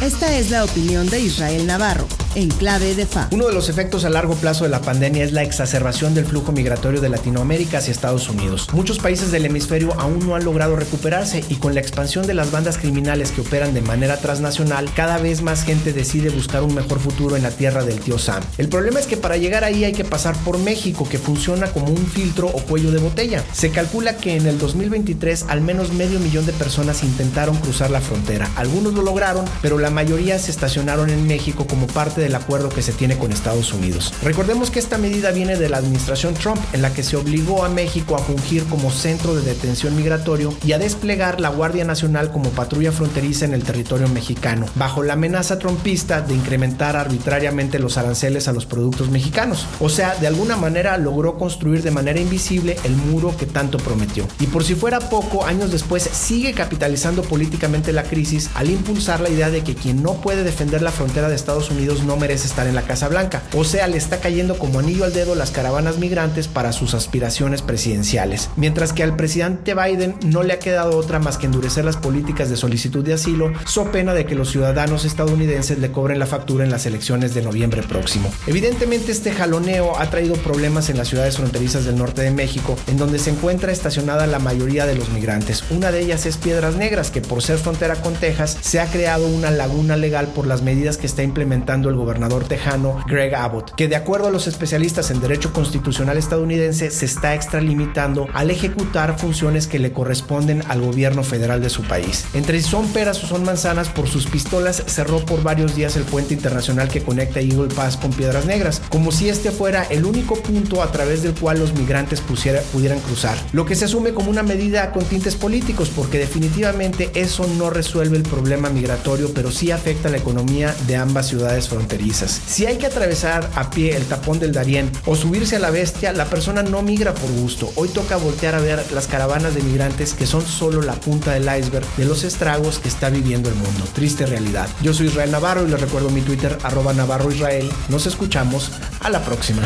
Esta es la opinión de Israel Navarro, en clave de FA. Uno de los efectos a largo plazo de la pandemia es la exacerbación del flujo migratorio de Latinoamérica hacia Estados Unidos. Muchos países del hemisferio aún no han logrado recuperarse y con la expansión de las bandas criminales que operan de manera transnacional, cada vez más gente decide buscar un mejor futuro en la tierra del tío Sam. El problema es que para llegar ahí hay que pasar por México, que funciona como un filtro o cuello de botella. Se calcula que en el 2023 al menos medio millón de personas intentaron cruzar la frontera. Algunos lo lograron, pero la mayoría se estacionaron en México como parte del acuerdo que se tiene con Estados Unidos. Recordemos que esta medida viene de la administración Trump, en la que se obligó a México a fungir como centro de detención migratorio y a desplegar la Guardia Nacional como patrulla fronteriza en el territorio mexicano, bajo la amenaza trumpista de incrementar arbitrariamente los aranceles a los productos mexicanos. O sea, de alguna manera logró construir de manera invisible el muro que tanto prometió. Y por si fuera poco, años después sigue capitalizando políticamente la crisis al impulsar la idea de que quien no puede defender la frontera de Estados Unidos no merece estar en la Casa Blanca. O sea, le está cayendo como anillo al dedo las caravanas migrantes para sus aspiraciones presidenciales. Mientras que al presidente Biden no le ha quedado otra más que endurecer las políticas de solicitud de asilo, so pena de que los ciudadanos estadounidenses le cobren la factura en las elecciones de noviembre próximo. Evidentemente este jaloneo ha traído problemas en las ciudades fronterizas del norte de México, en donde se encuentra estacionada la mayoría de los migrantes. Una de ellas es Piedras Negras, que por ser frontera con Texas se ha creado una laguna legal por las medidas que está implementando el gobernador tejano Greg Abbott, que de acuerdo a los especialistas en derecho constitucional estadounidense se está extralimitando al ejecutar funciones que le corresponden al gobierno federal de su país. Entre si son peras o son manzanas, por sus pistolas cerró por varios días el puente internacional que conecta Eagle Pass con Piedras Negras, como si este fuera el único punto a través del cual los migrantes pudieran cruzar, lo que se asume como una medida con tintes políticos porque definitivamente eso no resuelve el problema migratorio, pero sí afecta la economía de ambas ciudades Si hay que atravesar a pie el tapón del Darién o subirse a la bestia, la persona no migra por gusto. Hoy toca voltear a ver las caravanas de migrantes que son solo la punta del iceberg de los estragos que está viviendo el mundo. Triste realidad. Yo soy Israel Navarro y les recuerdo mi Twitter arroba Navarro Israel. Nos escuchamos a la próxima.